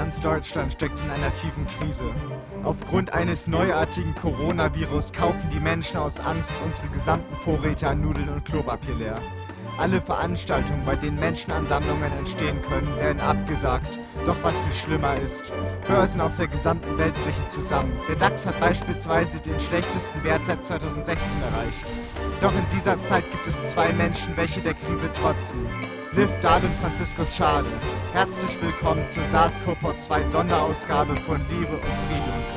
Ganz Deutschland steckt in einer tiefen Krise. Aufgrund eines neuartigen Coronavirus kaufen die Menschen aus Angst unsere gesamten Vorräte an Nudeln und Klopapier leer. Alle Veranstaltungen, bei denen Menschenansammlungen entstehen können, werden abgesagt. Doch was viel schlimmer ist, Börsen auf der gesamten Welt brechen zusammen. Der DAX hat beispielsweise den schlechtesten Wert seit 2016 erreicht. Doch in dieser Zeit gibt es zwei Menschen, welche der Krise trotzen. Liv Dahl und Franziskus Schade. Herzlich willkommen zur SARS-CoV-2 Sonderausgabe von Liebe und Friede und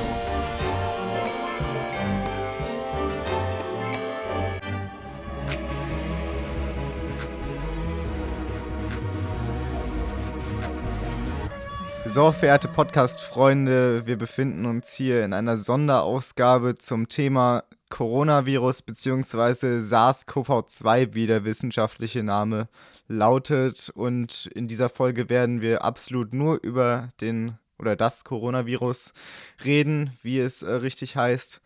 so. So, verehrte Podcast-Freunde, wir befinden uns hier in einer Sonderausgabe zum Thema Coronavirus bzw. SARS-CoV-2, wie der wissenschaftliche Name lautet. Und in dieser Folge werden wir absolut nur über den oder das Coronavirus reden, wie es äh, richtig heißt.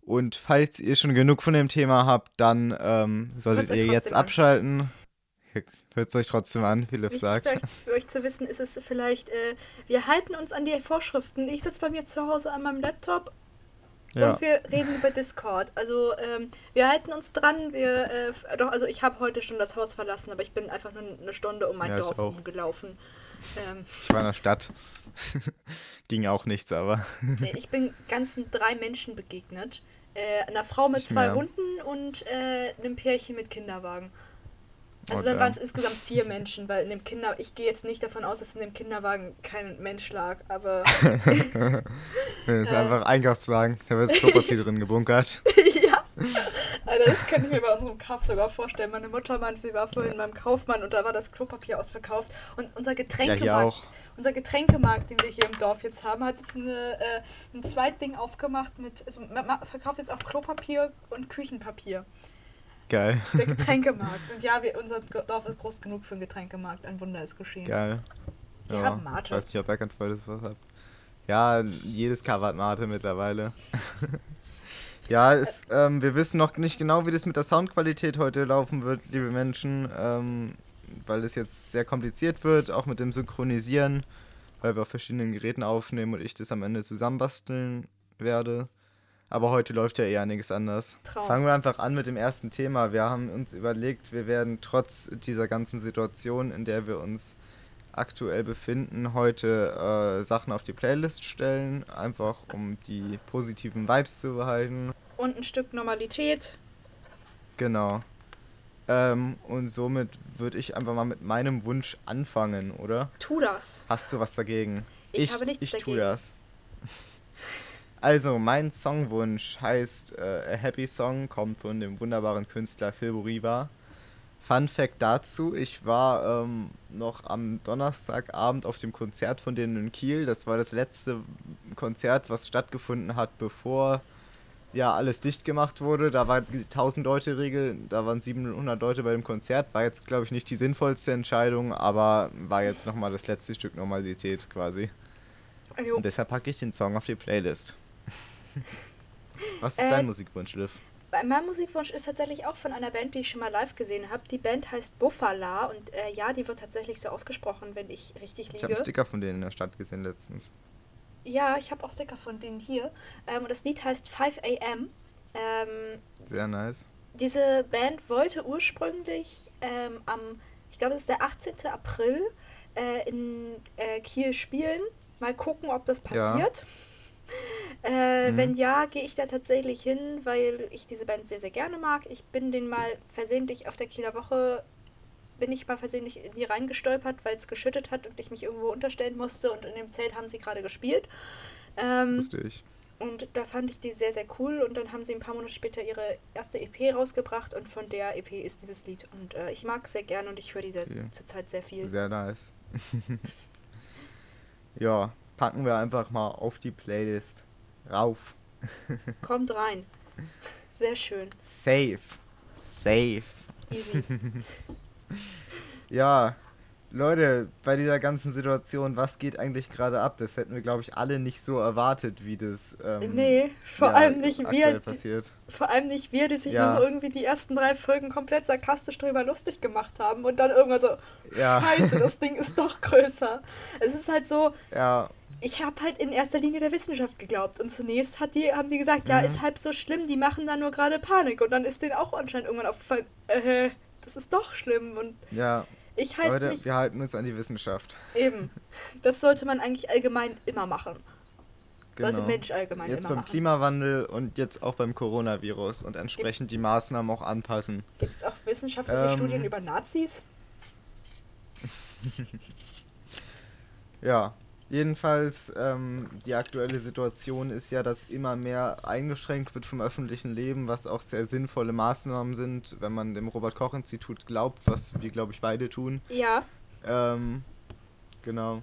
Und falls ihr schon genug von dem Thema habt, dann ähm, solltet ihr jetzt an. abschalten. Hört es euch trotzdem an, Liv Wichtig sagt. für euch zu wissen ist es vielleicht, äh, wir halten uns an die Vorschriften. Ich sitze bei mir zu Hause an meinem Laptop Ja. und wir reden über Discord. Also ähm, wir halten uns dran. Wir, äh, doch, also ich habe heute schon das Haus verlassen, aber ich bin einfach nur eine Stunde um mein Ja, Dorf rumgelaufen. Ähm, Ich war in der Stadt. Ging auch nichts, aber. nee, ich bin ganzen drei Menschen begegnet. Äh, einer Frau mit Ich zwei mehr. Hunden und äh, einem Pärchen mit Kinderwagen. Also dann waren es insgesamt vier Menschen, weil in dem Kinder, ich gehe jetzt nicht davon aus, dass in dem Kinderwagen kein Mensch lag, aber Das ist einfach Einkaufswagen. Da wird das Klopapier drin gebunkert. ja. Alter, das kann ich mir bei unserem Kauf sogar vorstellen. Meine Mutter meinte, sie war vorhin beim Kaufmann und da war das Klopapier ausverkauft. Und unser Ja, Getränkemarkt, auch. unser Getränkemarkt, den wir hier im Dorf jetzt haben, hat jetzt eine, äh, ein Zweitding aufgemacht mit, also man verkauft jetzt auch Klopapier und Küchenpapier. Geil. Der Getränkemarkt. Und ja, wir, unser Dorf ist groß genug für einen Getränkemarkt. Ein Wunder ist geschehen. Geil. Die haben Mate. Ich weiß nicht, ob Bergantfall das was hat. Ja, jedes Cover hat Mate mittlerweile. ja, es, ähm, wir wissen noch nicht genau, wie das mit der Soundqualität heute laufen wird, liebe Menschen. Ähm, weil es jetzt sehr kompliziert wird, auch mit dem Synchronisieren, weil wir auf verschiedenen Geräten aufnehmen und ich das am Ende zusammenbasteln werde. Aber heute läuft ja eh einiges anders. Traum. Fangen wir einfach an mit dem ersten Thema. Wir haben uns überlegt, wir werden trotz dieser ganzen Situation, in der wir uns aktuell befinden, heute äh, Sachen auf die Playlist stellen, einfach um die positiven Vibes zu behalten. Und ein Stück Normalität. Genau. Ähm, und somit würde ich einfach mal mit meinem Wunsch anfangen, oder? Tu das. Hast du was dagegen? Ich habe nichts ich dagegen. tue das. Also, mein Songwunsch heißt äh, A Happy Song, kommt von dem wunderbaren Künstler Phil Riva. Fun Fact dazu, ich war ähm, noch am Donnerstagabend auf dem Konzert von denen in Kiel. Das war das letzte Konzert, was stattgefunden hat, bevor ja alles dicht gemacht wurde. Da war die 1000 Leute Regel, da waren 700 Leute bei dem Konzert. War jetzt, glaube ich, nicht die sinnvollste Entscheidung, aber war jetzt nochmal das letzte Stück Normalität quasi. Und deshalb packe ich den Song auf die Playlist. Was ist Äh, dein Musikwunsch, Liv? Mein Musikwunsch ist tatsächlich auch von einer Band, die ich schon mal live gesehen habe. Die Band heißt Buffala und äh, ja, die wird tatsächlich so ausgesprochen, wenn ich richtig Ich habe einen liege. Sticker von denen in der Stadt gesehen letztens. Ja, ich habe auch Sticker von denen hier. Ähm, und das Lied heißt 5 AM. Ähm, Sehr nice. diese Band wollte ursprünglich ähm, am, ich glaube, es ist der 18. April, äh, in äh, Kiel spielen. Mal gucken, ob das Ja. Äh, Mhm. Wenn ja, gehe ich da tatsächlich hin, weil ich diese Band sehr, sehr gerne mag. Ich bin den mal versehentlich auf der Kieler Woche, bin ich mal versehentlich in die reingestolpert, weil es geschüttet hat und ich mich irgendwo unterstellen musste und in dem Zelt haben sie gerade gespielt. Ähm, Wusste ich. und da fand ich die sehr, sehr cool. Und dann haben sie ein paar Monate später ihre erste EP rausgebracht. Und von der EP ist dieses Lied. Und äh, ich mag es sehr gern und ich höre die sehr, zurzeit sehr viel. Sehr nice. ja, packen wir einfach mal auf die Playlist rauf. Kommt rein. Sehr schön. Safe. Safe. Easy. Ja, Leute, bei dieser ganzen Situation, was geht eigentlich gerade ab? Das hätten wir, glaube ich, alle nicht so erwartet, wie das. Ähm, nee, vor ja, allem nicht wir. Passiert. Vor allem nicht wir, die sich ja. noch irgendwie die ersten drei Folgen komplett sarkastisch drüber lustig gemacht haben und dann irgendwann so, ja. scheiße, das Ding ist doch größer. Es ist halt so. Ja. Ich habe halt in erster Linie der Wissenschaft geglaubt und zunächst hat die, haben die gesagt, mhm. ja, ist halb so schlimm, die machen da nur gerade Panik und dann ist denen auch anscheinend irgendwann aufgefallen, äh, das ist doch schlimm und ja. Ich halt Leute, mich, wir halten uns an die Wissenschaft. Eben. Das sollte man eigentlich allgemein immer machen. Genau. Sollte Mensch allgemein jetzt immer beim Klimawandel und jetzt auch beim Coronavirus und entsprechend Gibt, die Maßnahmen auch anpassen. Gibt es auch wissenschaftliche ähm, Studien über Nazis? ja, Jedenfalls, ähm, die aktuelle Situation ist ja, dass immer mehr eingeschränkt wird vom öffentlichen Leben, was auch sehr sinnvolle Maßnahmen sind, wenn man dem Robert-Koch-Institut glaubt, was wir, glaube ich, beide tun. Ja. Ähm, genau.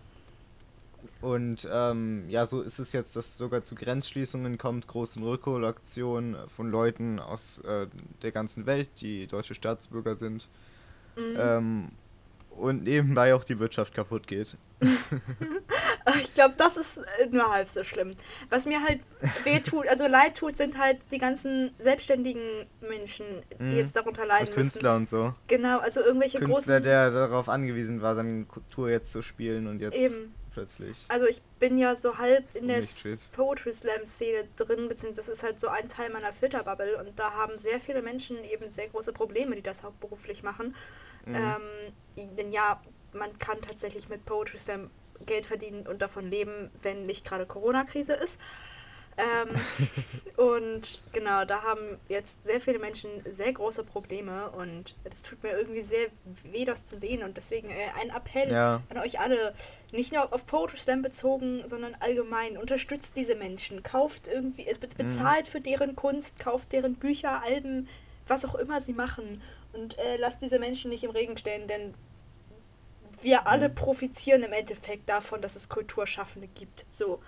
Und ähm, ja, so ist es jetzt, dass es sogar zu Grenzschließungen kommt, großen Rückholaktionen von Leuten aus äh, der ganzen Welt, die deutsche Staatsbürger sind. Mhm. Ähm, und nebenbei auch die Wirtschaft kaputt geht. ich glaube, das ist nur halb so schlimm. Was mir halt weh tut, also leid tut, sind halt die ganzen selbstständigen Menschen, die mhm. jetzt darunter leiden. Und Künstler müssen. und so. Genau, also irgendwelche Künstler, großen. der darauf angewiesen war, seine Kultur jetzt zu spielen und jetzt Eben. plötzlich. Also ich bin ja so halb in der Poetry Slam Szene drin, beziehungsweise das ist halt so ein Teil meiner Filterbubble und da haben sehr viele Menschen eben sehr große Probleme, die das hauptberuflich machen. Mhm. Ähm, denn ja, man kann tatsächlich mit Poetry Slam Geld verdienen und davon leben, wenn nicht gerade Corona-Krise ist. Ähm, und genau, da haben jetzt sehr viele Menschen sehr große Probleme und es tut mir irgendwie sehr weh, das zu sehen. Und deswegen äh, ein Appell ja. an euch alle, nicht nur auf Poetry Slam bezogen, sondern allgemein. Unterstützt diese Menschen, kauft irgendwie, bezahlt mhm. für deren Kunst, kauft deren Bücher, Alben, was auch immer sie machen. Und äh, lasst diese Menschen nicht im Regen stehen, denn wir alle profitieren im Endeffekt davon, dass es Kulturschaffende gibt. So.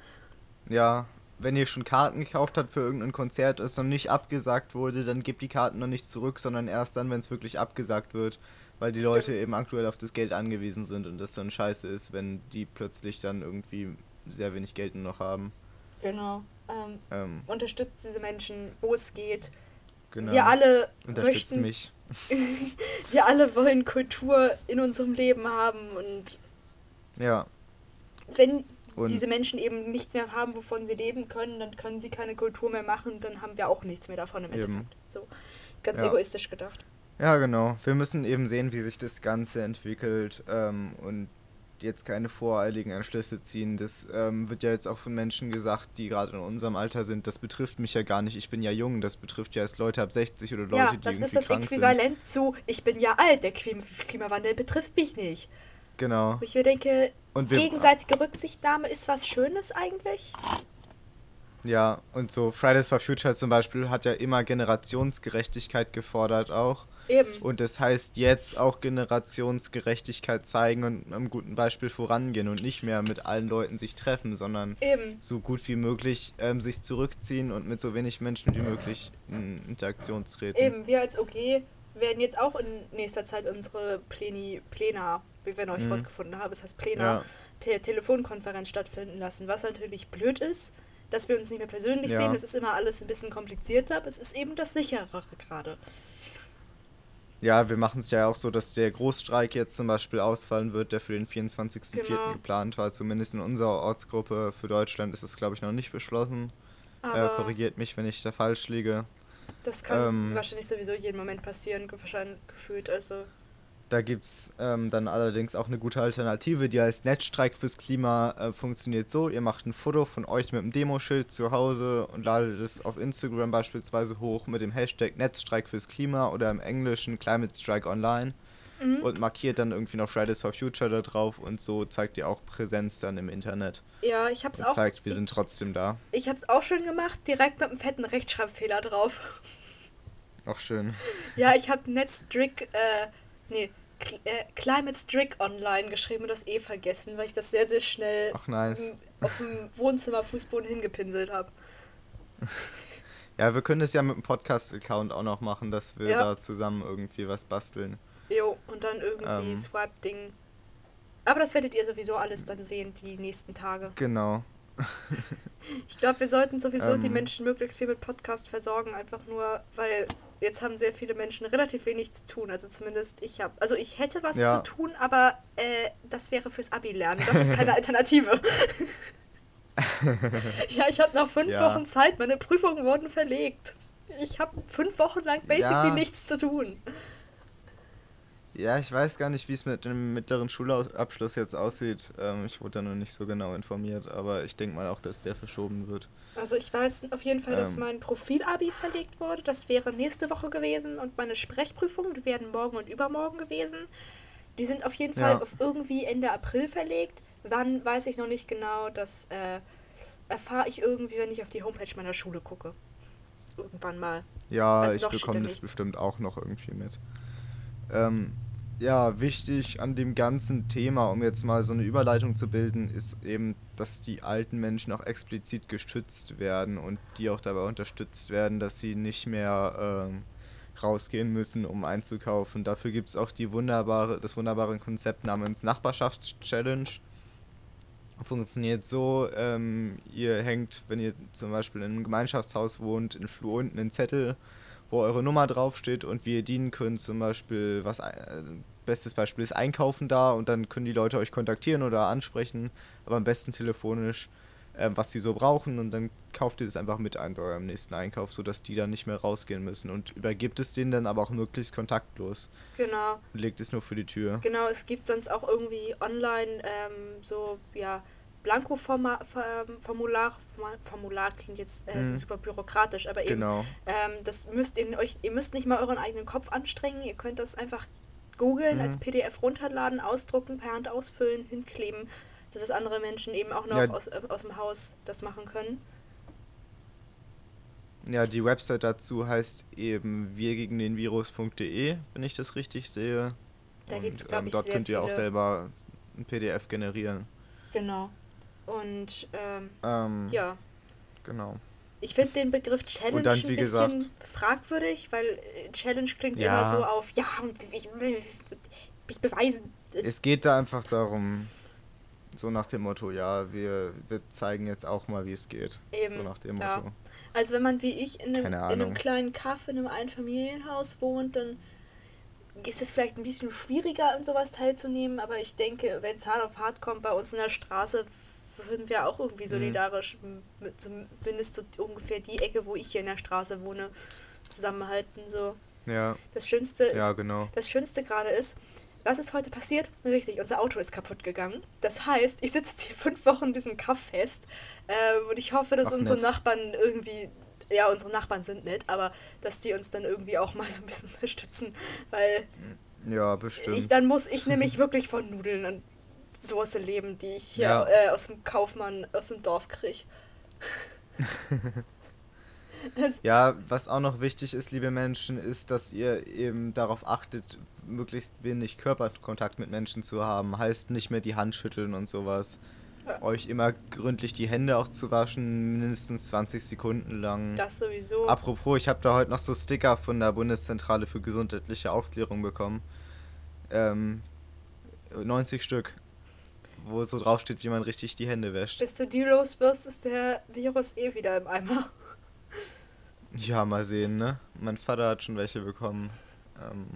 Ja, wenn ihr schon Karten gekauft habt für irgendein Konzert, es noch nicht abgesagt wurde, dann gebt die Karten noch nicht zurück, sondern erst dann, wenn es wirklich abgesagt wird, weil die Leute ja. eben aktuell auf das Geld angewiesen sind und das dann scheiße ist, wenn die plötzlich dann irgendwie sehr wenig Geld nur noch haben. Genau. Ähm, ähm. Unterstützt diese Menschen, wo es geht. Genau. Wir alle Unterstützt möchten, mich. Wir alle wollen Kultur in unserem Leben haben und ja. Wenn und diese Menschen eben nichts mehr haben, wovon sie leben können, dann können sie keine Kultur mehr machen, dann haben wir auch nichts mehr davon im eben. Endeffekt. So ganz ja. egoistisch gedacht. Ja, genau. Wir müssen eben sehen, wie sich das Ganze entwickelt ähm, und jetzt keine voreiligen Entschlüsse ziehen. Das ähm, wird ja jetzt auch von Menschen gesagt, die gerade in unserem Alter sind. Das betrifft mich ja gar nicht. Ich bin ja jung. Das betrifft ja erst Leute ab 60 oder Leute, ja, die irgendwie krank sind. das ist das Äquivalent zu, ich bin ja alt. Der Klimawandel betrifft mich nicht. Genau. Wo ich mir denke, gegenseitige Rücksichtnahme ist was Schönes eigentlich. Ja, und so Fridays for Future zum Beispiel hat ja immer Generationsgerechtigkeit gefordert auch. Eben. Und das heißt jetzt auch Generationsgerechtigkeit zeigen und einem guten Beispiel vorangehen und nicht mehr mit allen Leuten sich treffen, sondern Eben. so gut wie möglich ähm, sich zurückziehen und mit so wenig Menschen wie möglich in Interaktion treten. Eben, wir als OG werden jetzt auch in nächster Zeit unsere Pläni, Pläna, wie wir neulich mhm. rausgefunden haben, das heißt Pläna, ja. per Telefonkonferenz stattfinden lassen, was natürlich blöd ist, dass wir uns nicht mehr persönlich ja. sehen. Das ist immer alles ein bisschen komplizierter, aber es ist eben das sicherere gerade. Ja, wir machen es ja auch so, dass der Großstreik jetzt zum Beispiel ausfallen wird, der für den 24.04. Genau. geplant war. Zumindest in unserer Ortsgruppe für Deutschland ist es, glaube ich, noch nicht beschlossen. äh, korrigiert mich, wenn ich da falsch liege. Das kann ähm, wahrscheinlich sowieso jeden Moment passieren, wahrscheinlich gefühlt. Also da gibt es ähm, dann allerdings auch eine gute Alternative, die heißt Netzstreik fürs Klima. Äh, funktioniert so: Ihr macht ein Foto von euch mit einem Demoschild zu Hause und ladet es auf Instagram beispielsweise hoch mit dem Hashtag Netzstreik fürs Klima oder im Englischen Climate Strike Online mhm. und markiert dann irgendwie noch Fridays for Future da drauf und so zeigt ihr auch Präsenz dann im Internet. Ja, ich hab's und auch. zeigt, wir ich, sind trotzdem da. Ich hab's auch schon gemacht, direkt mit einem fetten Rechtschreibfehler drauf. Auch schön. Ja, ich hab Netzstreik. Äh, nee, äh, Climate Strick Online geschrieben und das eh vergessen, weil ich das sehr, sehr schnell Ach, nice. auf dem Wohnzimmerfußboden hingepinselt habe. Ja, wir können es ja mit dem Podcast-Account auch noch machen, dass wir ja. da zusammen irgendwie was basteln. Jo, und dann irgendwie ähm, Swipe-Ding Aber das werdet ihr sowieso alles dann sehen, die nächsten Tage. Genau. Ich glaube, wir sollten sowieso die Ähm. Menschen möglichst viel mit Podcast versorgen, einfach nur, weil jetzt haben sehr viele Menschen relativ wenig zu tun. Also zumindest ich habe, also ich hätte was Ja. zu tun, aber äh, das wäre fürs Abi lernen. Das ist keine Alternative. ja, ich habe noch fünf Ja. Wochen Zeit. Meine Prüfungen wurden verlegt. Ich habe fünf Wochen lang basically Ja. nichts zu tun. Ja, ich weiß gar nicht, wie es mit dem mittleren Schulabschluss jetzt aussieht. Ähm, ich wurde da noch nicht so genau informiert, aber ich denke mal auch, dass der verschoben wird. Also ich weiß auf jeden Fall, dass Ähm. mein Profilabi verlegt wurde. Das wäre nächste Woche gewesen und meine Sprechprüfungen die werden morgen und übermorgen gewesen. Die sind auf jeden Fall Ja. auf irgendwie Ende April verlegt. Wann weiß ich noch nicht genau. Das äh, erfahre ich irgendwie, wenn ich auf die Homepage meiner Schule gucke. Irgendwann mal. Ja, Also ich bekomme da das nichts. bestimmt auch noch irgendwie mit. Ähm, ja, wichtig an dem ganzen Thema, um jetzt mal so eine Überleitung zu bilden, ist eben, dass die alten Menschen auch explizit geschützt werden und die auch dabei unterstützt werden, dass sie nicht mehr ähm, rausgehen müssen, um einzukaufen. Dafür gibt es auch die wunderbare, das wunderbare Konzept namens Nachbarschaftschallenge. Funktioniert so, ähm, ihr hängt, wenn ihr zum Beispiel in einem Gemeinschaftshaus wohnt, in Flur unten einen Zettel, wo eure Nummer draufsteht und wie ihr dienen könnt. Zum Beispiel, was äh, bestes Beispiel ist Einkaufen da und dann können die Leute euch kontaktieren oder ansprechen, aber am besten telefonisch, ähm, was sie so brauchen und dann kauft ihr das einfach mit ein bei eurem nächsten Einkauf, sodass die dann nicht mehr rausgehen müssen und übergibt es denen dann aber auch möglichst kontaktlos Genau. und legt es nur für die Tür. Genau, es gibt sonst auch irgendwie online ähm, so, ja, Blanko-Formular, Formular, Formular klingt jetzt äh, Mhm. super bürokratisch, aber eben Genau. Ähm, das müsst ihr euch, ihr müsst nicht mal euren eigenen Kopf anstrengen. Ihr könnt das einfach googeln, Mhm. als PDF runterladen, ausdrucken, per Hand ausfüllen, hinkleben, sodass andere Menschen eben auch noch Ja. aus, äh, aus dem Haus das machen können. Ja, die Website dazu heißt eben wir gegen den Virus.de, wenn ich das richtig sehe. Da Und, geht's, ähm, ich, dort könnt ihr auch selber ein PDF generieren. Genau. Und ähm, Ähm, ja, Genau. ich finde den Begriff Challenge dann, ein bisschen gesagt- fragwürdig, weil äh, Challenge klingt Ja. immer so auf, ja, und ich will mich beweisen. Es- geht da einfach darum, so nach dem Motto, ja, wir, wir zeigen jetzt auch mal, wie es geht. Eben, so nach dem ja. Motto. Also wenn man wie ich in einem, in einem kleinen Kaff, in einem Einfamilienhaus wohnt, dann ist es vielleicht ein bisschen schwieriger, an sowas teilzunehmen, aber ich denke, wenn es hart auf hart kommt, bei uns in der Straße würden wir auch irgendwie Mhm. solidarisch, m- mit zumindest so ungefähr die Ecke, wo ich hier in der Straße wohne, zusammenhalten. So. Ja, Das Schönste ja, ist, genau. das Schönste gerade ist, was ist heute passiert? Richtig, unser Auto ist kaputt gegangen. Das heißt, ich sitze jetzt hier fünf Wochen in diesem Kaff fest ähm, und ich hoffe, dass Ach, unsere nett. Nachbarn irgendwie, ja, unsere Nachbarn sind nett, aber dass die uns dann irgendwie auch mal so ein bisschen unterstützen, weil Ja, ich, bestimmt. dann muss ich nämlich wirklich von Nudeln und Soße leben, die ich hier Ja. äh, aus dem Kaufmann aus dem Dorf kriege. Ja, was auch noch wichtig ist, liebe Menschen, ist, dass ihr eben darauf achtet, möglichst wenig Körperkontakt mit Menschen zu haben. Heißt nicht mehr die Hand schütteln und sowas. Ja. Euch immer gründlich die Hände auch zu waschen, mindestens 20 Sekunden lang. Das sowieso. Apropos, ich habe da heute noch so Sticker von der Bundeszentrale für gesundheitliche Aufklärung bekommen. Ähm, 90 Stück. Wo so drauf steht, wie man richtig die Hände wäscht. Bis du die los wirst, ist der Virus eh wieder im Eimer. Ja, mal sehen, ne? Mein Vater hat schon welche bekommen. Ähm,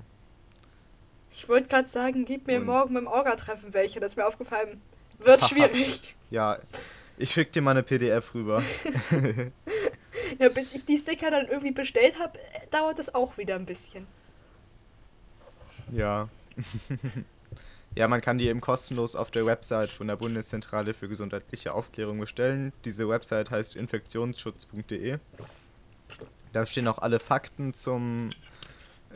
Ich wollte gerade sagen, gib mir morgen beim Orga-Treffen welche, das ist mir aufgefallen. Wird schwierig. ja, ich schick dir mal eine PDF rüber. Ja, bis ich die Sticker dann irgendwie bestellt habe, dauert das auch wieder ein bisschen. Ja. Ja, man kann die eben kostenlos auf der Website von der Bundeszentrale für gesundheitliche Aufklärung bestellen. Diese Website heißt infektionsschutz.de. Da stehen auch alle Fakten zum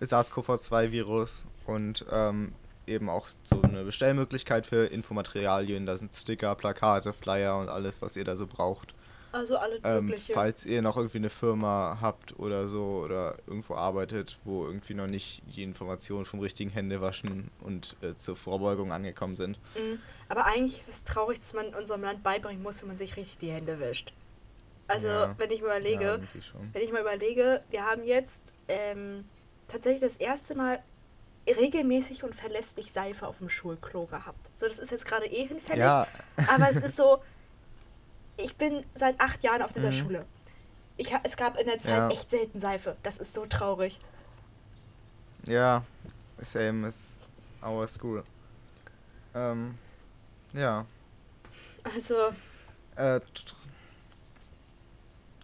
SARS-CoV-2-Virus und ähm, eben auch so eine Bestellmöglichkeit für Infomaterialien. Da sind Sticker, Plakate, Flyer und alles, was ihr da so braucht. Also alles Ähm, Mögliche. falls ihr noch irgendwie eine Firma habt oder so oder irgendwo arbeitet, wo irgendwie noch nicht die Informationen vom richtigen Händewaschen und äh, zur Vorbeugung angekommen sind. Mhm. Aber eigentlich ist es traurig, dass man unserem Land beibringen muss, wie man sich richtig die Hände wäscht. Also, Ja. wenn ich mir überlege, Ja, wenn ich mal überlege, wir haben jetzt ähm, tatsächlich das erste Mal regelmäßig und verlässlich Seife auf dem Schulklo gehabt. So, das ist jetzt gerade eh hinfällig. Ja. Aber es ist so, ich bin seit acht Jahren auf dieser Mhm. Schule. Ich, es gab in der Zeit Ja. echt selten Seife. Das ist so traurig. Ja, same as our school. Ähm, ja. Also, Äh,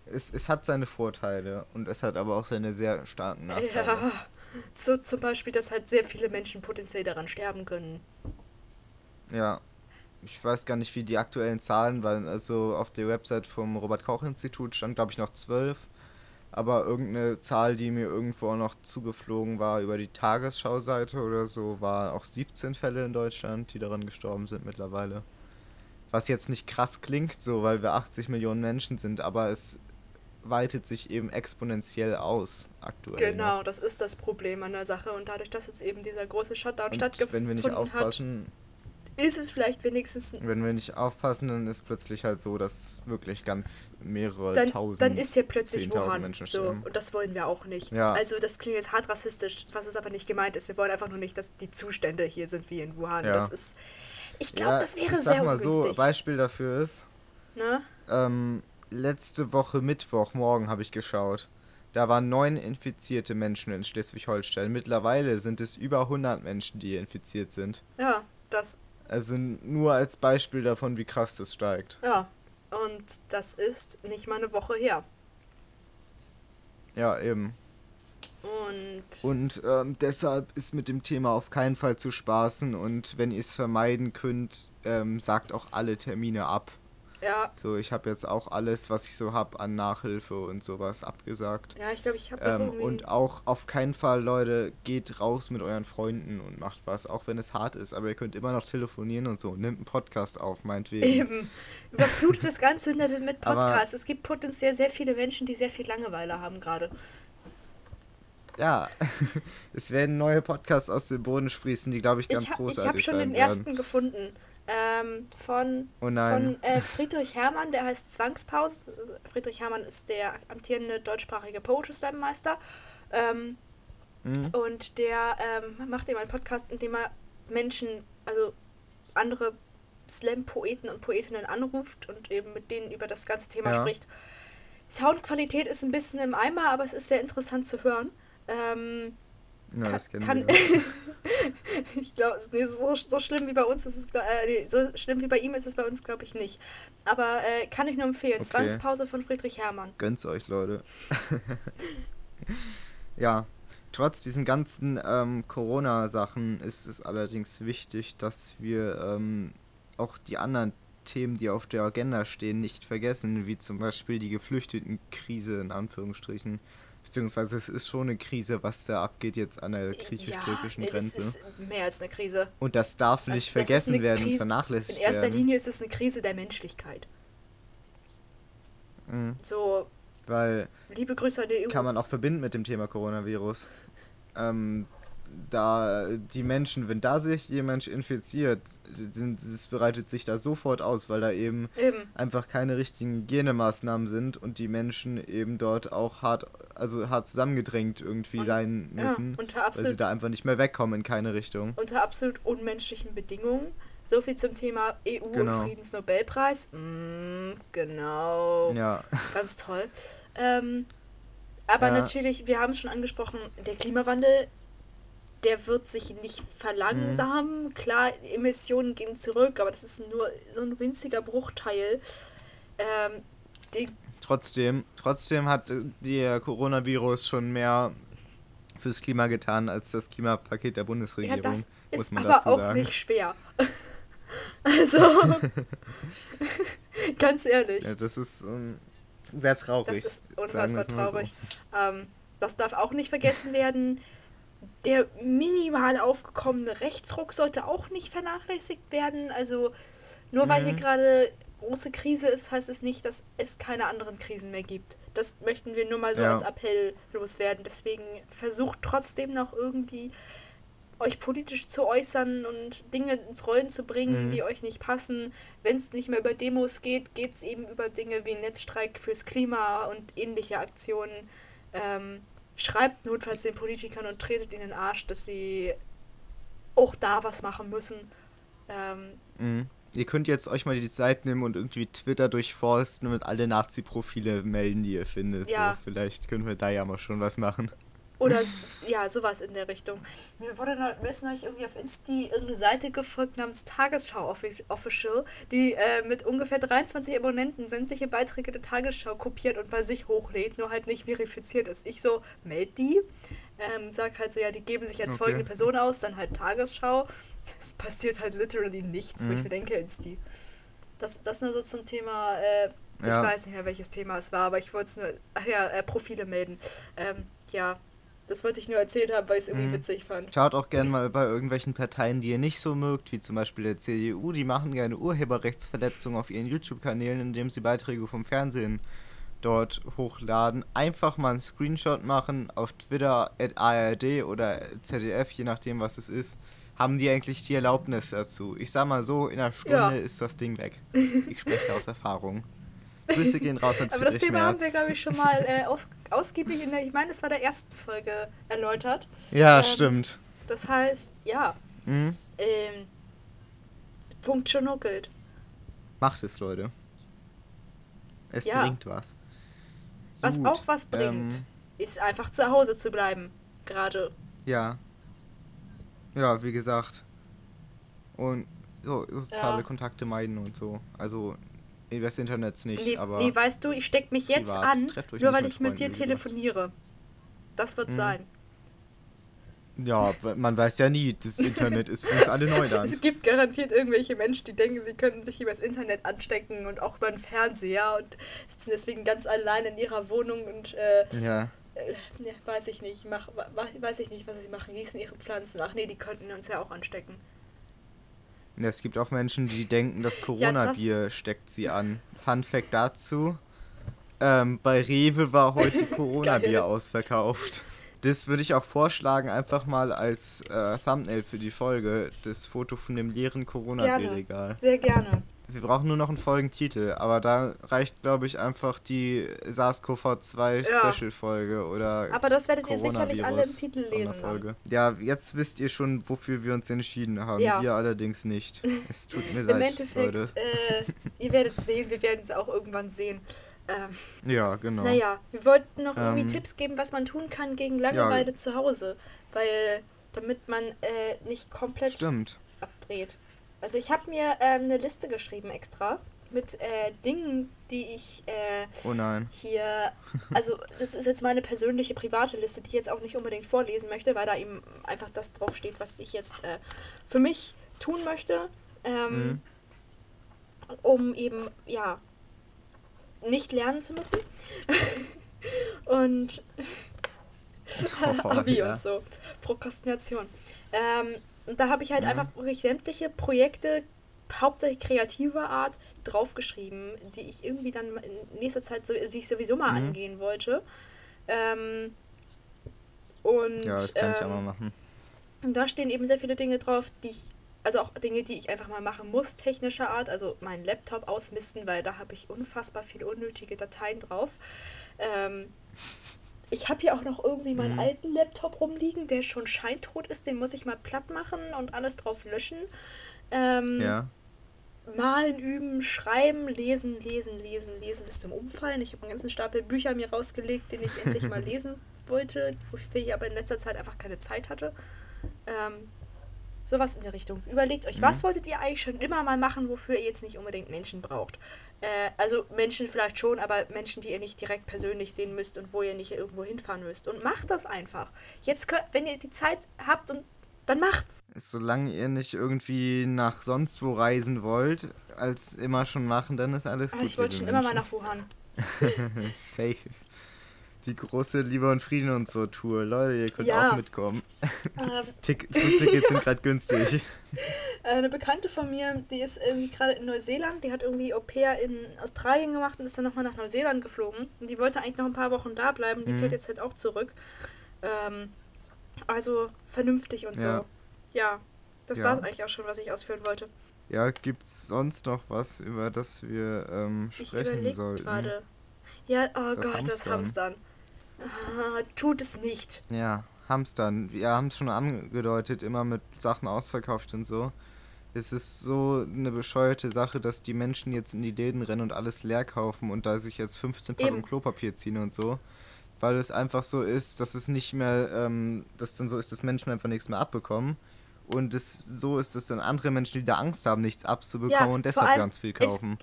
es, es hat seine Vorteile und es hat aber auch seine sehr starken Nachteile. ja. So zum Beispiel, dass halt sehr viele Menschen potenziell daran sterben können. Ja. Ich weiß gar nicht, wie die aktuellen Zahlen waren. Also auf der Website vom Robert-Koch-Institut stand, glaube ich, noch 12. Aber irgendeine Zahl, die mir irgendwo noch zugeflogen war über die Tagesschau-Seite oder so, war auch 17 Fälle in Deutschland, die daran gestorben sind mittlerweile. Was jetzt nicht krass klingt, so, weil wir 80 Millionen Menschen sind, aber es weitet sich eben exponentiell aus aktuell. Genau, noch. das ist das Problem an der Sache. Und dadurch, dass jetzt eben dieser große Shutdown Und stattgefunden wenn wir nicht hat, aufpassen, ist es vielleicht wenigstens Wenn wir nicht aufpassen, dann ist plötzlich halt so, dass wirklich ganz mehrere dann, tausend. dann ist hier plötzlich 10.000 Wuhan. Menschen so, sterben. und das wollen wir auch nicht. Ja. Also das klingt jetzt hart rassistisch, was es aber nicht gemeint ist. Wir wollen einfach nur nicht, dass die Zustände hier sind wie in Wuhan. Ja. Das ist. Ich glaube, ja, das wäre ich sag sehr mal so. Beispiel dafür ist, ne? ähm, letzte Woche Mittwoch, morgen habe ich geschaut. Da waren neun infizierte Menschen in Schleswig-Holstein. Mittlerweile sind es über 100 Menschen, die infiziert sind. Ja, das, Also nur als Beispiel davon, wie krass das steigt. ja. Und das ist nicht mal eine Woche her. Ja, eben. Und Und ähm, deshalb ist mit dem Thema auf keinen Fall zu spaßen. Und wenn ihr es vermeiden könnt, ähm, sagt auch alle Termine ab. Ja, So, ich habe jetzt auch alles, was ich so habe an Nachhilfe und sowas abgesagt. ja, ich glaube, ich habe Ähm, irgendwie. und auch auf keinen Fall, Leute, geht raus mit euren Freunden und macht was, auch wenn es hart ist. Aber ihr könnt immer noch telefonieren und so. Nimmt einen Podcast auf, meinetwegen. Eben. Überflutet das ganze mit Podcasts. es gibt potenziell sehr viele Menschen, die sehr viel Langeweile haben gerade. Ja, es werden neue Podcasts aus dem Boden sprießen, die, glaube ich, ganz ich ha- ich großartig habe schon sein den werden. ersten gefunden. Ähm, von Oh von äh, Friedrich Hermann, der heißt Zwangspause. Friedrich Hermann ist der amtierende deutschsprachige Poetry Slam Meister. Ähm, Hm? und der ähm, macht eben einen Podcast, in dem er Menschen, also andere Slam-Poeten und Poetinnen anruft und eben mit denen über das ganze Thema Ja. spricht. Soundqualität ist ein bisschen im Eimer, aber es ist sehr interessant zu hören. Ähm, Ja, kann, das kennen kann, wir. ich glaube, nee, so, so schlimm wie bei uns ist es, äh, nee, so schlimm wie bei ihm ist es bei uns, glaube ich, nicht. Aber äh, kann ich nur empfehlen. Okay. Zwangspause von Friedrich Hermann. Gönnt's euch, Leute. ja, trotz diesen ganzen ähm, Corona-Sachen ist es allerdings wichtig, dass wir ähm, auch die anderen Themen, die auf der Agenda stehen, nicht vergessen, wie zum Beispiel die Geflüchtetenkrise in Anführungsstrichen. Beziehungsweise es ist schon eine Krise, was da abgeht jetzt an der griechisch-türkischen ja, Grenze. Es ist mehr als eine Krise. Und das darf nicht das vergessen eine werden und Krise- vernachlässigt In erster werden. Linie ist es eine Krise der Menschlichkeit. Mhm. So, Weil liebe Grüße an die EU. kann man auch verbinden mit dem Thema Coronavirus. Ähm, da die Menschen, wenn da sich jemand infiziert, sind, es bereitet sich da sofort aus, weil da eben Eben. einfach keine richtigen Hygienemaßnahmen sind und die Menschen eben dort auch hart, also hart zusammengedrängt irgendwie Und- sein Ja, müssen, unter weil sie da einfach nicht mehr wegkommen in keine Richtung. unter absolut unmenschlichen Bedingungen. So viel zum Thema EU Genau. und Friedensnobelpreis. Mm, genau. Ja, Ganz toll. Ähm, aber Ja. natürlich, wir haben es schon angesprochen, der Klimawandel, der wird sich nicht verlangsamen. Mhm. Klar, Emissionen gehen zurück, aber das ist nur so ein winziger Bruchteil. Ähm, trotzdem, trotzdem hat äh, der Coronavirus schon mehr fürs Klima getan als das Klimapaket der ja, Bundesregierung, das muss ist man aber dazu auch sagen. nicht schwer. also, ganz ehrlich. Ja, das ist ähm, sehr Das traurig. ist sagen wir unfassbar mal so. traurig. Ähm, das darf auch nicht vergessen werden. Der minimal aufgekommene Rechtsruck sollte auch nicht vernachlässigt werden. Also nur weil hier Mhm. gerade große Krise ist, heißt es nicht, dass es keine anderen Krisen mehr gibt. Das möchten wir nur mal so Ja. als Appell loswerden. Deswegen versucht trotzdem noch irgendwie euch politisch zu äußern und Dinge ins Rollen zu bringen, Mhm. die euch nicht passen. Wenn es nicht mehr über Demos geht, geht es eben über Dinge wie Netzstreik fürs Klima und ähnliche Aktionen. Ähm, schreibt notfalls den Politikern und tretet ihnen in den Arsch, dass sie auch da was machen müssen. Ähm, mhm. Ihr könnt jetzt euch mal die Zeit nehmen und irgendwie Twitter durchforsten und alle Nazi-Profile melden, die ihr findet. Ja. So, vielleicht können wir da ja mal schon was machen. Oder ja, sowas in der Richtung. Mir wurde noch, mir ist neulich irgendwie auf Insti irgendeine Seite gefolgt namens Tagesschau Official, die äh, mit ungefähr 23 Abonnenten sämtliche Beiträge der Tagesschau kopiert und bei sich hochlädt, nur halt nicht verifiziert ist. Ich so, meld die, ähm, sag halt so, ja, die geben sich als okay. folgende Person aus, dann halt Tagesschau. Es passiert halt literally nichts, mhm. wo ich mhm. mir denke, Insti. Das, das nur so zum Thema, äh, ja. ich weiß nicht mehr, welches Thema es war, aber ich wollte es nur, ach ja, äh, Profile melden. Ähm, ja, das wollte ich nur erzählt haben, weil ich es irgendwie mhm. witzig fand. Schaut auch gerne mal bei irgendwelchen Parteien, die ihr nicht so mögt, wie zum Beispiel der CDU, die machen gerne Urheberrechtsverletzungen auf ihren YouTube-Kanälen, indem sie Beiträge vom Fernsehen dort hochladen. Einfach mal einen Screenshot machen auf Twitter, at ARD oder ZDF, je nachdem was es ist. Haben die eigentlich die Erlaubnis dazu? Ich sag mal so, in einer Stunde ja. ist das Ding weg. Ich spreche aus Erfahrung. Grüße gehen raus an Aber das Thema Merz. haben wir, glaube ich, schon mal äh, aus, ausgiebig in der, ich meine, es war der ersten Folge erläutert. Ja, ähm, stimmt. Das heißt, ja. Mhm. Ähm, Punkt schon nuckelt. Macht es, Leute. Es ja. bringt was. Was Gut, auch was bringt, ähm, ist einfach zu Hause zu bleiben. Gerade. Ja. Ja, wie gesagt. Und so, soziale ja. Kontakte meiden und so. Also des Internets nicht, nee, aber. Nee, weißt du, ich steck mich jetzt privat. an, nur weil ich mit dir telefoniere. Das wird hm. sein. Ja, man weiß ja nie, das Internet ist für uns alle Neuland. Es gibt garantiert irgendwelche Menschen, die denken, sie könnten sich über das Internet anstecken und auch über den Fernseher und sitzen deswegen ganz allein in ihrer Wohnung und äh, ja. Äh, weiß ich nicht, mach, weiß ich nicht, was sie machen, gießen ihre Pflanzen. Ach nee, die könnten uns ja auch anstecken. Ja, es gibt auch Menschen, die denken, das Corona-Bier ja, steckt sie an. Fun Fact dazu: ähm, Bei Rewe war heute Corona-Bier ausverkauft. Das würde ich auch vorschlagen, einfach mal als äh, Thumbnail für die Folge. Das Foto von dem leeren Corona-Bierregal. Sehr gerne. Wir brauchen nur noch einen Folgentitel, aber da reicht, glaube ich, einfach die SARS-CoV-2-Special-Folge ja. oder. Aber das werdet ihr sicherlich alle im Titel lesen. Ja, jetzt wisst ihr schon, wofür wir uns entschieden haben. Ja. Wir allerdings nicht. Es tut mir leid. Im Endeffekt, Leute. Äh, ihr werdet sehen, wir werden es auch irgendwann sehen. Ähm, ja, genau. Naja, wir wollten noch irgendwie ähm, Tipps geben, was man tun kann gegen Langeweile ja. zu Hause. Weil, damit man äh, nicht komplett Stimmt. abdreht. Also ich habe mir ähm, eine Liste geschrieben extra mit äh, Dingen, die ich äh, oh nein. hier, also das ist jetzt meine persönliche private Liste, die ich jetzt auch nicht unbedingt vorlesen möchte, weil da eben einfach das draufsteht, was ich jetzt äh, für mich tun möchte, ähm, mhm. um eben, ja, nicht lernen zu müssen. und oh, Abi ja. und so. Prokrastination. Ähm, und da habe ich halt mhm. einfach wirklich sämtliche Projekte, hauptsächlich kreativer Art, draufgeschrieben, die ich irgendwie dann in nächster Zeit, so, die ich sowieso mal mhm. angehen wollte. Ähm, und, ja, das kann ähm, ich auch mal machen. Und da stehen eben sehr viele Dinge drauf, die ich, also auch Dinge, die ich einfach mal machen muss, technischer Art, also meinen Laptop ausmisten, weil da habe ich unfassbar viele unnötige Dateien drauf. Ähm, ich habe hier auch noch irgendwie meinen mhm. alten Laptop rumliegen, der schon scheintot ist. Den muss ich mal platt machen und alles drauf löschen. Ähm, ja. Malen, üben, schreiben, lesen, lesen, lesen, lesen bis zum Umfallen. Ich habe einen ganzen Stapel Bücher mir rausgelegt, den ich endlich mal lesen wollte, wofür ich aber in letzter Zeit einfach keine Zeit hatte. Ähm, sowas in der Richtung. Überlegt euch, mhm. was wolltet ihr eigentlich schon immer mal machen, wofür ihr jetzt nicht unbedingt Menschen braucht? Äh, also Menschen vielleicht schon, aber Menschen, die ihr nicht direkt persönlich sehen müsst und wo ihr nicht irgendwo hinfahren müsst. Und macht das einfach. Jetzt, könnt, wenn ihr die Zeit habt und dann macht's. Solange ihr nicht irgendwie nach sonst wo reisen wollt, als immer schon machen, dann ist alles ah, gut. Ich wollte schon Menschen. immer mal nach Wuhan. Safe die große Liebe und Frieden und so Tour. Leute, ihr könnt ja. auch mitkommen. Ähm, Tickets sind gerade günstig. Eine Bekannte von mir, die ist gerade in Neuseeland, die hat irgendwie Au pair in Australien gemacht und ist dann nochmal nach Neuseeland geflogen. Und die wollte eigentlich noch ein paar Wochen da bleiben, die mhm. fährt jetzt halt auch zurück. Ähm, also vernünftig und ja. so. Ja, das ja. war es eigentlich auch schon, was ich ausführen wollte. Ja, gibt's sonst noch was, über das wir ähm, sprechen ich sollten? gerade. Ja, oh das Gott, Hamstern. das Hamstern. Ah, tut es nicht. Ja, Hamstern. Wir haben es schon angedeutet, immer mit Sachen ausverkauft und so. Es ist so eine bescheuerte Sache, dass die Menschen jetzt in die Läden rennen und alles leer kaufen und da sich jetzt 15 Packungen. Klopapier ziehen und so. Weil es einfach so ist, dass es nicht mehr, ähm, dass dann so ist, dass Menschen einfach nichts mehr abbekommen. Und es so ist, dass dann andere Menschen, die da Angst haben, nichts abzubekommen Ja, und deshalb ganz viel es- kaufen.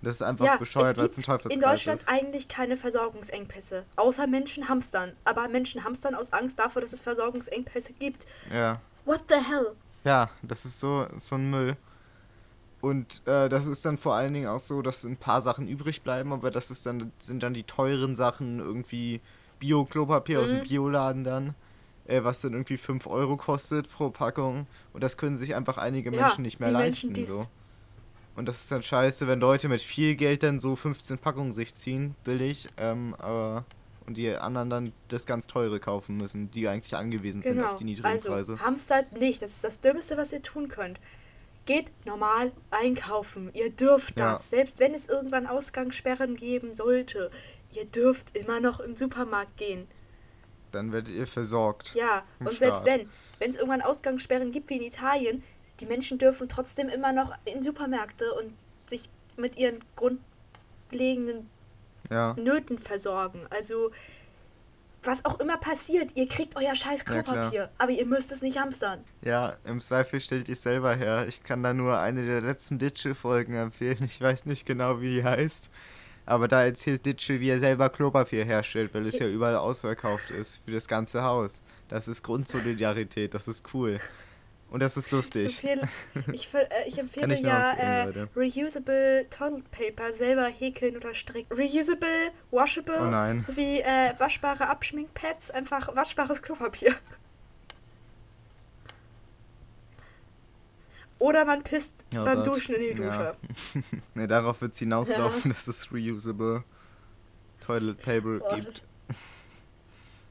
Das ist einfach Ja, bescheuert, es weil es ein Teufelskreis in Deutschland ist. eigentlich keine Versorgungsengpässe, außer Menschen hamstern. Aber Menschen hamstern aus Angst davor, dass es Versorgungsengpässe gibt. Ja. What the hell? Ja, das ist so, so ein Müll. Und äh, das ist dann vor allen Dingen auch so, dass ein paar Sachen übrig bleiben, aber das ist dann, sind dann die teuren Sachen, irgendwie Bio-Klopapier aus dem Mhm. Bioladen dann, äh, was dann irgendwie 5 Euro kostet pro Packung. Und das können sich einfach einige Ja, Menschen nicht mehr leisten. Menschen, so. Und das ist dann scheiße, wenn Leute mit viel Geld dann so 15 Packungen sich ziehen, billig, ähm, aber und die anderen dann das ganz teure kaufen müssen, die eigentlich angewiesen sind Genau. auf die niedrigen Also, Preise. hamstert nicht. Das ist das Dümmste, was ihr tun könnt. Geht normal einkaufen. Ihr dürft Ja. das. Selbst wenn es irgendwann Ausgangssperren geben sollte. Ihr dürft immer noch im Supermarkt gehen. Dann werdet ihr versorgt. Ja, und selbst Staat. wenn, wenn es irgendwann Ausgangssperren gibt wie in Italien, die Menschen dürfen trotzdem immer noch in Supermärkte und sich mit ihren grundlegenden Ja. Nöten versorgen. Also, was auch immer passiert, ihr kriegt euer scheiß Ja. Klopapier, aber ihr müsst es nicht hamstern. Ja, im Zweifel stellt ihr es selber her. Ich kann da nur eine der letzten Ditsche-Folgen empfehlen. Ich weiß nicht genau, wie die heißt. Aber da erzählt Ditsche, wie er selber Klopapier herstellt, weil es ja überall ausverkauft ist für das ganze Haus. Das ist Grundsolidarität, das ist cool. Und das ist Ich lustig. empfehle, ich, äh, ich empfehle ich ja äh, reusable Toilet Paper selber häkeln oder stricken. Reusable, washable, Oh nein. sowie äh, waschbare Abschminkpads, einfach waschbares Klopapier. Oder man pisst Oh beim Gott. Duschen in die Ja. Dusche. ne, darauf wird es hinauslaufen, dass es reusable Toilet Paper Oh, gibt.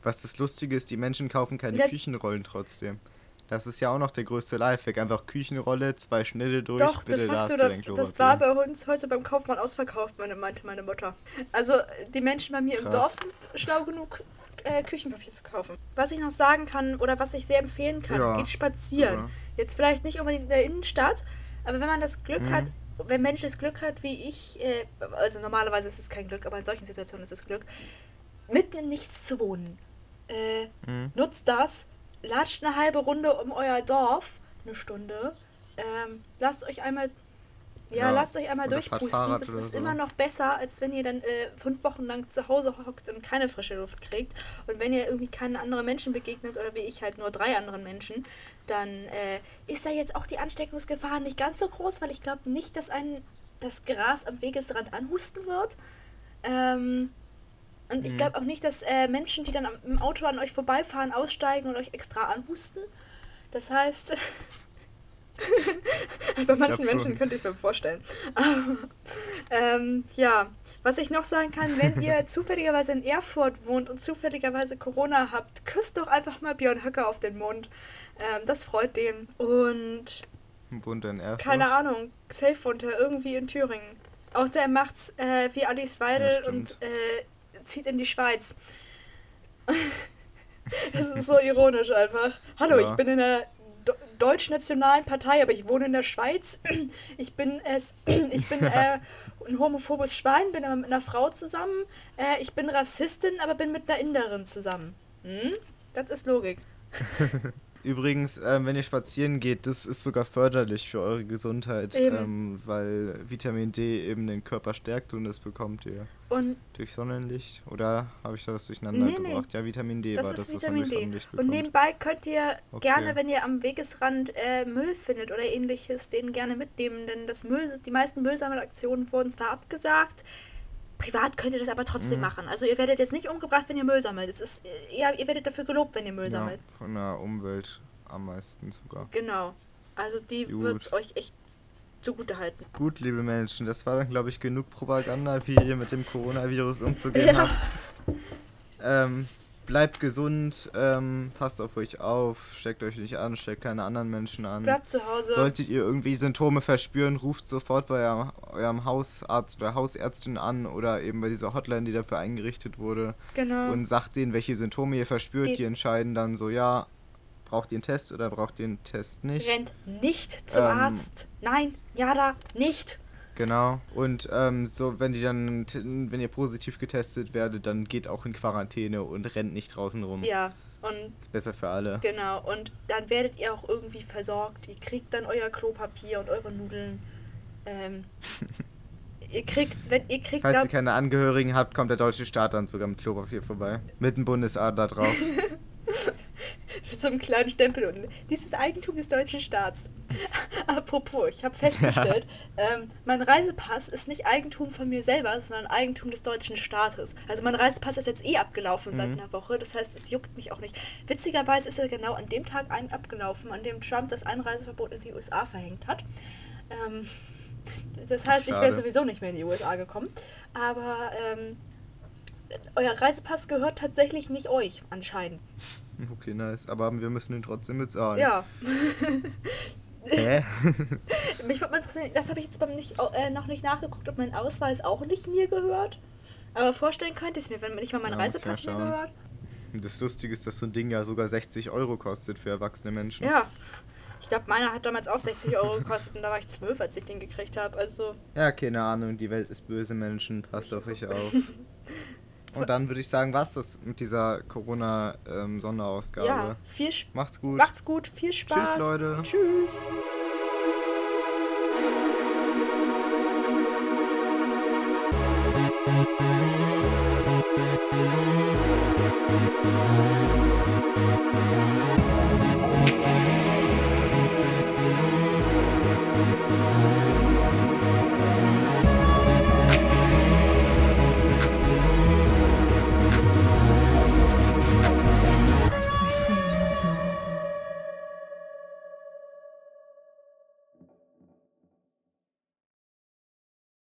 Was das Lustige ist, die Menschen kaufen keine Ja. Küchenrollen trotzdem. Das ist ja auch noch der größte Lifehack. Einfach Küchenrolle, zwei Schnitte durch, Doch, bitte da hast du dein das, Klopapier. das war bei uns heute beim Kaufmann ausverkauft, meine, meinte meine Mutter. Also die Menschen bei mir im Krass. Dorf sind schlau genug, äh, Küchenpapier zu kaufen. Was ich noch sagen kann oder was ich sehr empfehlen kann, Ja, geht spazieren. super. Jetzt vielleicht nicht unbedingt in der Innenstadt, aber wenn man das Glück Mhm. hat, wenn Mensch das Glück hat, wie ich, äh, also normalerweise ist es kein Glück, aber in solchen Situationen ist es Glück, mitten im Nichts zu wohnen. Äh, Mhm. nutzt das, latscht eine halbe Runde um euer Dorf, eine Stunde. Ähm, lasst euch einmal, ja, Ja, lasst euch einmal durchpusten. Das ist so. immer noch besser, als wenn ihr dann äh, fünf Wochen lang zu Hause hockt und keine frische Luft kriegt. Und wenn ihr irgendwie keine anderen Menschen begegnet oder wie ich halt nur drei anderen Menschen, dann äh, ist da jetzt auch die Ansteckungsgefahr nicht ganz so groß, weil ich glaube nicht, dass ein das Gras am Wegesrand anhusten wird. Ähm, und ich Mhm. glaube auch nicht, dass äh, Menschen, die dann am, im Auto an euch vorbeifahren, aussteigen und euch extra anhusten. Das heißt, bei manchen Menschen könnte ich es mir vorstellen. ähm, ja, was ich noch sagen kann, wenn ihr zufälligerweise in Erfurt wohnt und zufälligerweise Corona habt, küsst doch einfach mal Björn Höcker auf den Mund. Ähm, das freut den. Und Wohnt in Erfurt. keine Ahnung, safe wohnt er irgendwie in Thüringen. Außer er macht's äh, wie Alice Weidel Ja, und äh, zieht in die Schweiz. das ist so ironisch einfach. Hallo, Ja. ich bin in der Do deutsch-nationalen Partei, aber ich wohne in der Schweiz. Ich bin es, ich bin äh, ein homophobes Schwein, bin aber mit einer Frau zusammen. Äh, ich bin Rassistin, aber bin mit einer Inderin zusammen. Hm? Das ist Logik. Übrigens, ähm, wenn ihr spazieren geht, das ist sogar förderlich für eure Gesundheit, ähm, weil Vitamin D eben den Körper stärkt und das bekommt ihr Und durch Sonnenlicht. Oder habe ich da was durcheinander Nee, nee. gebracht? Ja, Vitamin D Das war ist das, was man Vitamin durch D. Sonnenlicht Und bekommt. nebenbei könnt ihr Okay. gerne, wenn ihr am Wegesrand äh, Müll findet oder ähnliches, den gerne mitnehmen, denn das Müll, die meisten Müllsammelaktionen wurden zwar abgesagt, privat könnt ihr das aber trotzdem Mhm. machen. Also ihr werdet jetzt nicht umgebracht, wenn ihr Müll sammelt. Es ist eher, ihr werdet dafür gelobt, wenn ihr Müll ja, sammelt. von der Umwelt am meisten sogar. Genau. Also die wird es euch echt zugute halten. Gut, liebe Menschen, das war dann, glaube ich, genug Propaganda, wie ihr mit dem Coronavirus umzugehen Ja. habt. Ähm, bleibt gesund, ähm, passt auf euch auf, steckt euch nicht an, steckt keine anderen Menschen an. Bleibt zu Hause. Solltet ihr irgendwie Symptome verspüren, ruft sofort bei eurem, eurem Hausarzt oder Hausärztin an oder eben bei dieser Hotline, die dafür eingerichtet wurde. genau. Und sagt denen, welche Symptome ihr verspürt. Geht- Die entscheiden dann so, ja, braucht ihr einen Test oder braucht ihr einen Test nicht. Rennt nicht zum Ähm, Arzt. Nein, Jada, nicht. Genau. Und ähm, so, wenn die dann, wenn ihr positiv getestet werdet, dann geht auch in Quarantäne und rennt nicht draußen rum. Ja, und Ist besser für alle. genau. Und dann werdet ihr auch irgendwie versorgt. Ihr kriegt dann euer Klopapier und eure Nudeln. Ähm, ihr kriegt, wenn ihr kriegt, Falls ihr keine Angehörigen habt, kommt der deutsche Staat dann sogar mit Klopapier vorbei. Mit einem Bundesadler drauf. mit so einem kleinen Stempel unten. Dies ist Eigentum des deutschen Staats. Apropos, ich habe festgestellt, ähm, mein Reisepass ist nicht Eigentum von mir selber, sondern Eigentum des deutschen Staates. Also mein Reisepass ist jetzt eh abgelaufen seit Mhm. einer Woche, das heißt, es juckt mich auch nicht. Witzigerweise ist er genau an dem Tag ein abgelaufen, an dem Trump das Einreiseverbot in die USA verhängt hat. Ähm, das heißt, ich wäre sowieso nicht mehr in die USA gekommen. Aber ähm, euer Reisepass gehört tatsächlich nicht euch, anscheinend. Okay, nice. Aber wir müssen ihn trotzdem bezahlen. Ja. Hä? Mich würde mal interessieren, das habe ich jetzt beim nicht, äh, noch nicht nachgeguckt, ob mein Ausweis auch nicht mir gehört. Aber vorstellen könnte ich es mir, wenn nicht mal mein Ja, Reisepass mir gehört. Das Lustige ist, dass so ein Ding ja sogar 60 Euro kostet für erwachsene Menschen. Ja. Ich glaube, meiner hat damals auch 60 Euro gekostet und da war ich 12, als ich den gekriegt habe. Also, Ja, keine Ahnung, die Welt ist böse Menschen, passt auf euch auf. Und dann würde ich sagen, was das mit dieser Corona-Sonderausgabe. ja, viel Sp Macht's gut. Macht's gut, viel Spaß. Leute. Tschüss. Thank